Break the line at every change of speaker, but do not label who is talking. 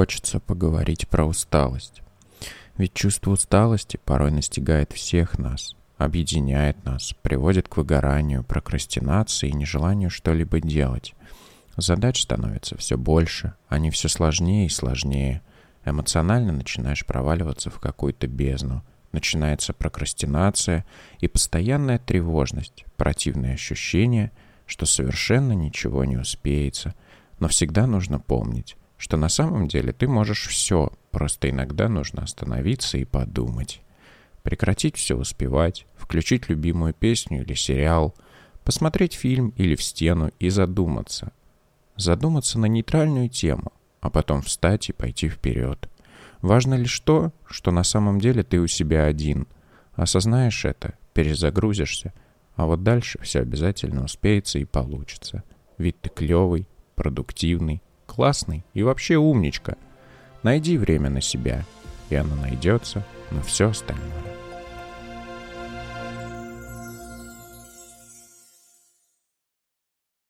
хочется поговорить про усталость. Ведь чувство усталости порой настигает всех нас, объединяет нас, приводит к выгоранию, прокрастинации и нежеланию что-либо делать. Задач становится все больше, они все сложнее и сложнее. Эмоционально начинаешь проваливаться в какую-то бездну. Начинается прокрастинация и постоянная тревожность, противное ощущение, что совершенно ничего не успеется. Но всегда нужно помнить, что на самом деле ты можешь все, просто иногда нужно остановиться и подумать. Прекратить все успевать, включить любимую песню или сериал, посмотреть фильм или в стену и задуматься. Задуматься на нейтральную тему, а потом встать и пойти вперед. Важно лишь то, что на самом деле ты у себя один. Осознаешь это, перезагрузишься, а вот дальше все обязательно успеется и получится. Ведь ты клевый, продуктивный, классный и вообще умничка. Найди время на себя, и оно найдется на все остальное.